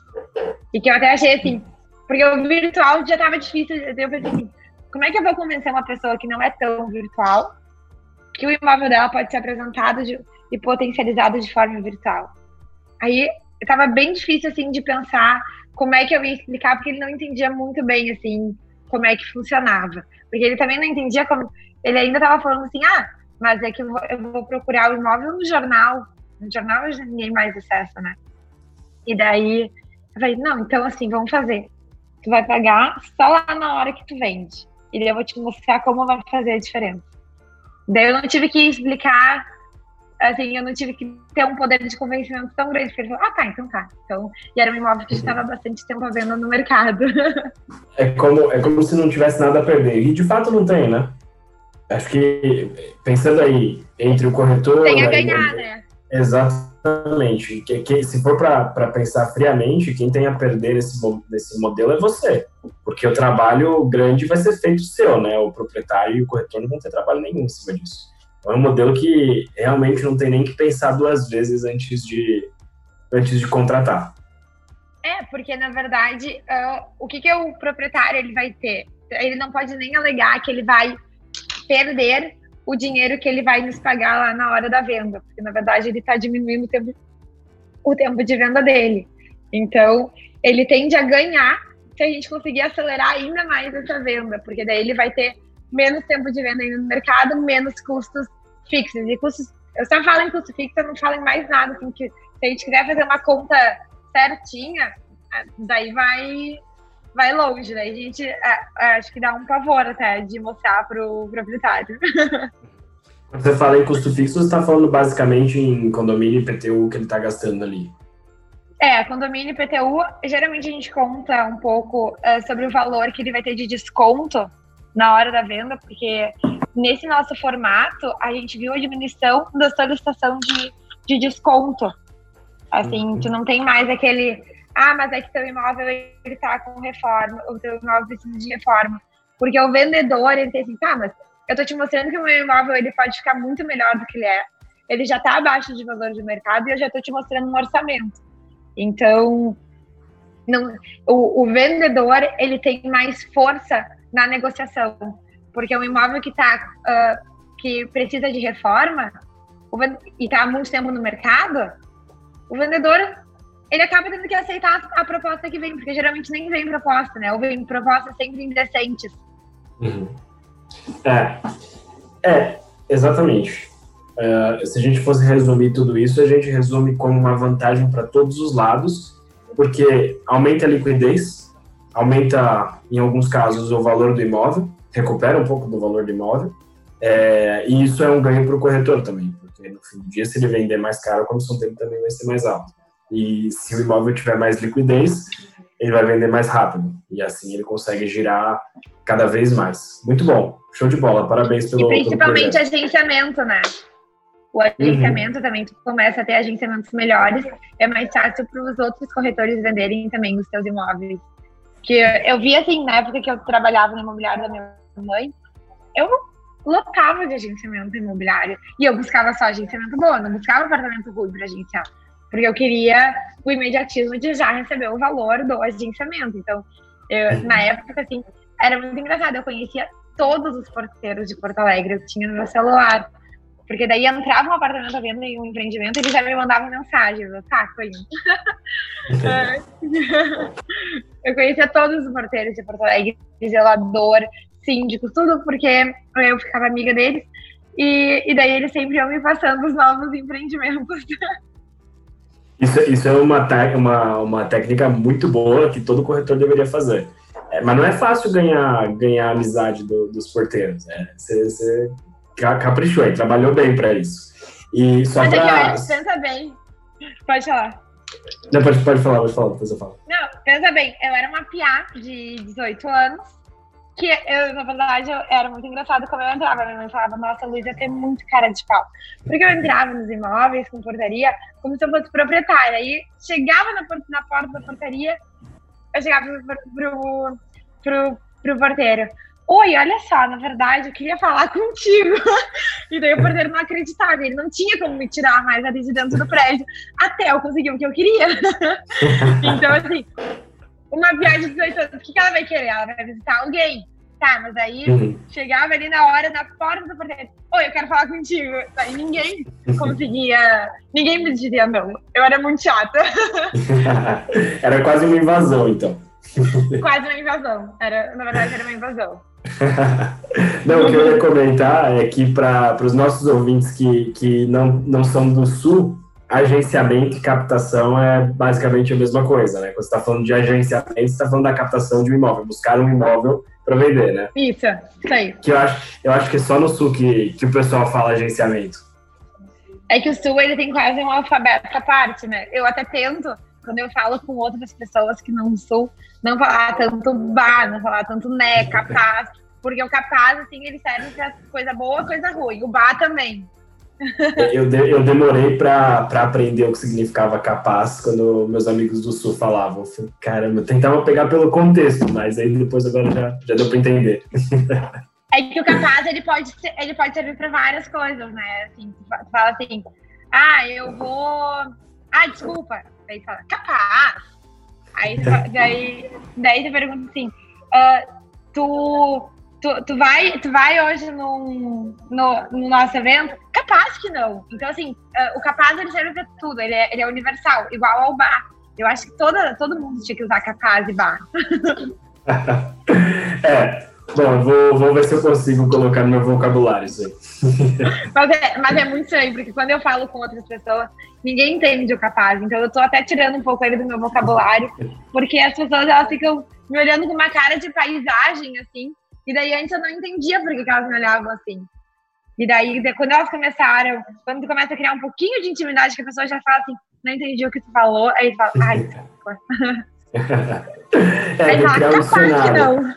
E que eu até achei assim, porque o virtual já estava difícil. Eu pensei assim, como é que eu vou convencer uma pessoa que não é tão virtual que o imóvel dela pode ser apresentado de, e potencializado de forma virtual? Aí estava bem difícil assim de pensar como é que eu ia explicar, porque ele não entendia muito bem assim como é que funcionava. Porque ele também não entendia como. Ele ainda estava falando assim, ah, mas é que eu vou, eu vou procurar o imóvel no jornal. No jornal ninguém mais acessa, né? E daí eu falei, não, então assim, vamos fazer. Tu vai pagar só lá na hora que tu vende. E daí eu vou te mostrar como vai fazer a diferença. Daí eu não tive que explicar assim, eu não tive que ter um poder de convencimento tão grande, porque ele falou, ah, tá, então tá. Então, e era um imóvel que estava bastante tempo à venda no mercado. [laughs] É como, é como se não tivesse nada a perder. E de fato não tem, né? Acho que, pensando aí, entre o corretor... Tem a ganhar, né? Exatamente. Que, que, se for para pensar friamente, quem tem a perder nesse, nesse modelo é você. Porque o trabalho grande vai ser feito seu, né? O proprietário e o corretor não vão ter trabalho nenhum em cima disso. É um modelo que realmente não tem nem que pensar duas vezes antes de, antes de contratar. É, porque na verdade, uh, o que, que o proprietário ele vai ter? Ele não pode nem alegar que ele vai perder o dinheiro que ele vai nos pagar lá na hora da venda, porque na verdade ele está diminuindo o tempo, o tempo de venda dele. Então, ele tende a ganhar se a gente conseguir acelerar ainda mais essa venda, porque daí ele vai ter menos tempo de venda no mercado, menos custos fixos. E custos, eu só falo em custo fixo, eu não falo em mais nada. Assim, que se a gente quiser fazer uma conta certinha, daí vai, vai longe. Daí a gente é, é, acho que dá um pavor até de mostrar para o proprietário. [laughs] Quando você fala em custo fixo, você está falando basicamente em condomínio e PTU que ele está gastando ali. É, condomínio e PTU, geralmente a gente conta um pouco uh, sobre o valor que ele vai ter de desconto na hora da venda, porque nesse nosso formato a gente viu a diminuição da solicitação de, de desconto. Assim, uhum. tu não tem mais aquele, ah, mas é que teu imóvel ele tá com reforma, o teu imóvel precisa de reforma. Porque o vendedor, ele tem assim, tá, mas eu tô te mostrando que o meu imóvel ele pode ficar muito melhor do que ele é. Ele já tá abaixo de valor de mercado e eu já tô te mostrando um orçamento. Então, não, o, o vendedor, ele tem mais força na negociação. Porque um imóvel que está uh, que precisa de reforma e está há muito tempo no mercado, o vendedor ele acaba tendo que aceitar a, proposta que vem, porque geralmente nem vem proposta, né? Ou vem propostas sempre indecentes. Uhum. É, é, exatamente. Uh, se a gente fosse resumir tudo isso, a gente resume como uma vantagem para todos os lados, porque aumenta a liquidez, aumenta, em alguns casos, o valor do imóvel, recupera um pouco do valor do imóvel, é, e isso é um ganho para o corretor também, porque no fim do dia, se ele vender mais caro, a comissão dele também vai ser mais alta. E se o imóvel tiver mais liquidez, ele vai vender mais rápido, e assim ele consegue girar cada vez mais. Muito bom, show de bola, parabéns pelo. E principalmente pelo agenciamento, né? O agenciamento uhum. também, tu começa a ter agenciamentos melhores, é mais fácil para os outros corretores venderem também os seus imóveis. Que eu vi assim, na época que eu trabalhava no imobiliário da minha mãe, eu lotava de agenciamento imobiliário. E eu buscava só agenciamento bom, não buscava apartamento ruim para agenciar. Porque eu queria o imediatismo de já receber o valor do agenciamento. Então, eu, na época, assim, era muito engraçado. Eu conhecia todos os porteiros de Porto Alegre, eu tinha no meu celular. Porque daí entrava um apartamento à venda em um empreendimento e eles já me mandavam mensagem. Eu, tá, Colinho. [laughs] eu conhecia todos os porteiros de Porto Alegre, zelador, síndicos, tudo porque eu ficava amiga deles. E, e daí eles sempre iam me passando os novos empreendimentos. [laughs] Isso, isso é uma, uma, uma técnica muito boa que todo corretor deveria fazer. É, mas não é fácil ganhar, ganhar a amizade do, dos porteiros. É, você, caprichou aí, trabalhou bem para isso. E só Mas pra... é que, pensa bem. Pode falar. Não, pode, pode falar, pode falar, depois eu falo. Não, pensa bem, eu era uma piá de 18 anos, que eu, na verdade, eu, era muito engraçado como eu entrava. Minha mãe falava, nossa, Luísa ter muito cara de pau. Porque eu entrava nos imóveis, com portaria, como se eu fosse proprietária. E chegava na, na porta da portaria, eu chegava pro, pro, pro, pro porteiro. Oi, olha só, na verdade, eu queria falar contigo. [laughs] e daí o porteiro não acreditava, ele não tinha como me tirar mais ali de dentro do prédio, até eu conseguir o que eu queria. [laughs] então, assim, uma viagem de 18 anos, o que ela vai querer? Ela vai visitar alguém. Tá, mas aí uhum. chegava ali na hora, na porta do porteiro, oi, eu quero falar contigo. Aí ninguém conseguia, ninguém me dizia não. Eu era muito chata. [laughs] era quase uma invasão, então. [laughs] Quase uma invasão. Era, na verdade, era uma invasão. [laughs] não, o que eu ia comentar é que para os nossos ouvintes que, que não, não são do Sul, agenciamento e captação é basicamente a mesma coisa, né? Quando você está falando de agenciamento, você está falando da captação de um imóvel, buscar um imóvel para vender, né? Isso, isso aí. Que eu acho, eu acho que é só no Sul que, que o pessoal fala agenciamento. É que o Sul ele tem quase um alfabeto à parte, né? Eu até tento, quando eu falo com outras pessoas que não Sul, não falar tanto bar, não falar tanto né, capaz, porque o capaz, assim, ele serve para coisa boa, coisa ruim. O bar também. Eu, de, eu demorei para aprender o que significava capaz quando meus amigos do Sul falavam. Caramba, eu tentava pegar pelo contexto, mas aí depois agora já, já deu para entender. É que o capaz ele pode, ele pode servir para várias coisas, né? Assim, fala assim, ah, eu vou. Ah, desculpa. Aí fala, capaz. Aí, daí, daí tu pergunta assim, uh, tu Tu, tu, vai, tu vai hoje no, no, no, nosso evento? Capaz que não. Então, assim, uh, o capaz ele serve para tudo, ele é, ele é universal, igual ao bar. Eu acho que toda, todo mundo tinha que usar capaz e bar. [laughs] é, bom, vou, vou ver se eu consigo colocar no meu vocabulário isso aí. [laughs] mas, é, mas é muito estranho, porque quando eu falo com outras pessoas, ninguém entende o capaz. Então, eu tô até tirando um pouco ele do meu vocabulário, porque as pessoas elas ficam me olhando com uma cara de paisagem, assim, e daí antes eu não entendia por que, elas me olhavam assim. E daí, quando elas começaram, quando tu começa a criar um pouquinho de intimidade, que a pessoa já fala assim, não entendi o que tu falou, aí tu fala, ai, desculpa. [laughs] [laughs] é, aí fala, capaz um que não.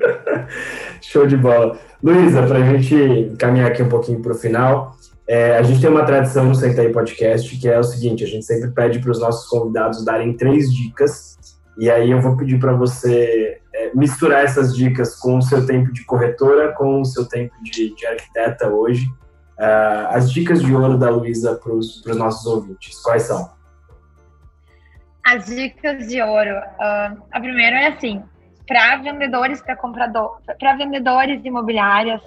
[laughs] Show de bola. Luísa, para a gente caminhar aqui um pouquinho para o final, é, a gente tem uma tradição no Senta aí Podcast que é o seguinte: a gente sempre pede para os nossos convidados darem três dicas, e aí eu vou pedir para você é, misturar essas dicas com o seu tempo de corretora, com o seu tempo de, de arquiteta hoje. Uh, as dicas de ouro da Luísa para os nossos ouvintes, quais são? As dicas de ouro. Uh, a primeira é assim, para vendedores, para comprador, para vendedores imobiliárias,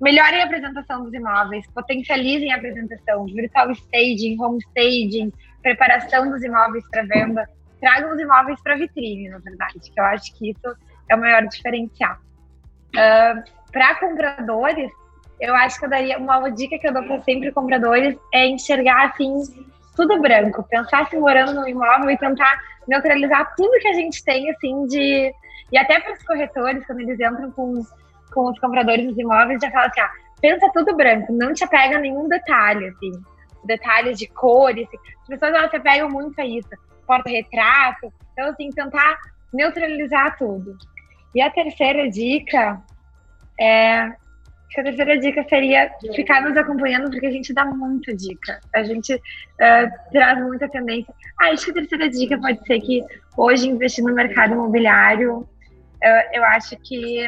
melhorem a apresentação dos imóveis, potencializem a apresentação, virtual staging, home staging, preparação dos imóveis para venda tragam os imóveis para vitrine, na verdade, que eu acho que isso é o maior diferencial. Uh, para compradores, eu acho que eu daria uma dica que eu dou para sempre compradores é enxergar assim tudo branco, pensar assim morando no imóvel e tentar neutralizar tudo que a gente tem assim de e até para os corretores quando eles entram com, com os compradores dos imóveis já fala assim, ah, pensa tudo branco, não te apega nenhum detalhe assim, detalhes de cores, assim. as pessoas elas se apegam muito a isso porta-retrato. Então, assim, tentar neutralizar tudo. E a terceira dica é. A terceira dica seria ficar nos acompanhando, porque a gente dá muita dica. A gente uh, traz muita tendência. Ah, acho que a terceira dica pode ser que hoje investir no mercado imobiliário, uh, eu acho que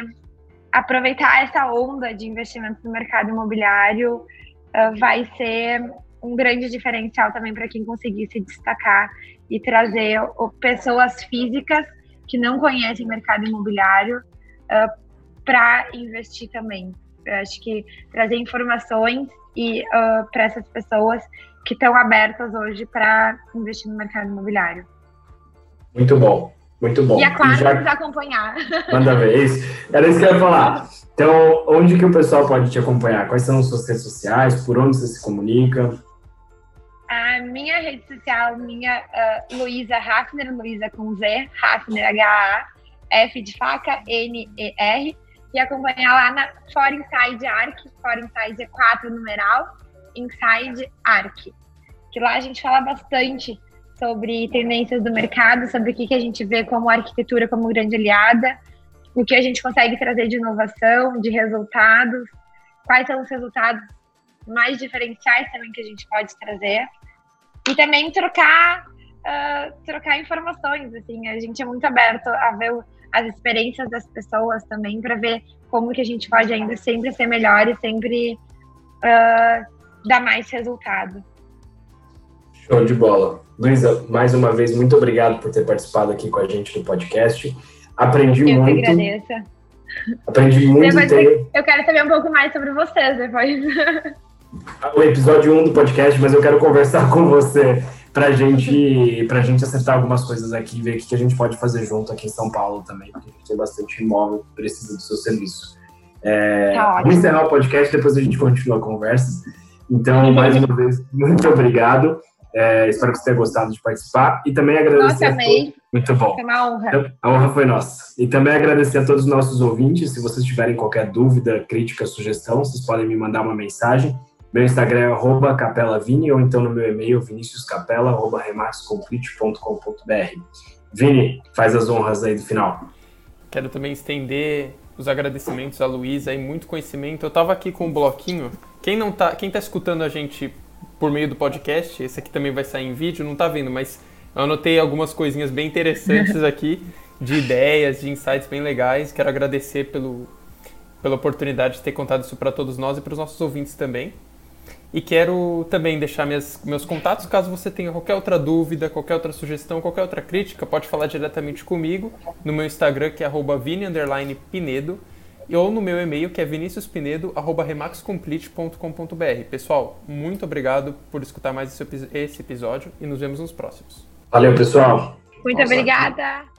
aproveitar essa onda de investimento no mercado imobiliário uh, vai ser um grande diferencial também para quem conseguir se destacar e trazer pessoas físicas que não conhecem mercado imobiliário uh, para investir também. Eu acho que trazer informações e uh, para essas pessoas que estão abertas hoje para investir no mercado imobiliário. Muito bom, muito bom. E a claro, já... nos acompanhar. [laughs] Manda ver, é isso. Era isso que eu ia falar. Então, onde que o pessoal pode te acompanhar? Quais são as suas redes sociais? Por onde você se comunica? A minha rede social, minha uh, Luísa Hafner, Luísa com Z, Hafner, H-A, F de faca, N-E-R, e acompanhar lá na For Inside Arc, For Inside é 4 numeral, Inside Arc. Que lá a gente fala bastante sobre tendências do mercado, sobre o que, que a gente vê como arquitetura como grande aliada, o que a gente consegue trazer de inovação, de resultados, quais são os resultados mais diferenciais também que a gente pode trazer. E também trocar, uh, trocar informações, assim, a gente é muito aberto a ver as experiências das pessoas também, para ver como que a gente pode ainda sempre ser melhor e sempre uh, dar mais resultado. Show de bola. Luísa, mais uma vez, muito obrigado por ter participado aqui com a gente do podcast. Aprendi eu muito. Eu que agradeço. Aprendi muito. Depois, Eu quero saber um pouco mais sobre vocês depois. [laughs] O episódio 1 do podcast, mas eu quero conversar [laughs] com você pra gente, pra gente acertar algumas coisas aqui e ver o que a gente pode fazer junto aqui em São Paulo também, porque a gente tem bastante imóvel que precisa do seu serviço. É, tá vamos encerrar o podcast, depois a gente continua a conversa. Então, mais uma vez, muito obrigado. É, espero que você tenha gostado de participar e também agradecer. Nossa, amei. Muito bom. Foi uma honra. Então, a honra foi nossa. E também agradecer a todos os nossos ouvintes. Se vocês tiverem qualquer dúvida, crítica, sugestão, vocês podem me mandar uma mensagem. Meu Instagram é capelavini ou então no meu e-mail viniciuscapela.rematescomplete.com.br. Vini, faz as honras aí do final. Quero também estender os agradecimentos a Luísa e muito conhecimento. Eu estava aqui com o um bloquinho. Quem não tá, quem tá escutando a gente por meio do podcast, esse aqui também vai sair em vídeo, não tá vendo, mas eu anotei algumas coisinhas bem interessantes [laughs] aqui, de ideias, de insights bem legais. Quero agradecer pelo, pela oportunidade de ter contado isso para todos nós e para os nossos ouvintes também. E quero também deixar minhas, meus contatos, caso você tenha qualquer outra dúvida, qualquer outra sugestão, qualquer outra crítica, pode falar diretamente comigo no meu Instagram, que é vini_pinedo, ou no meu e-mail, que é viniciuspinedo.remaxcomplete.com.br. Pessoal, muito obrigado por escutar mais esse episódio e nos vemos nos próximos. Valeu, pessoal. Muito Nossa. obrigada.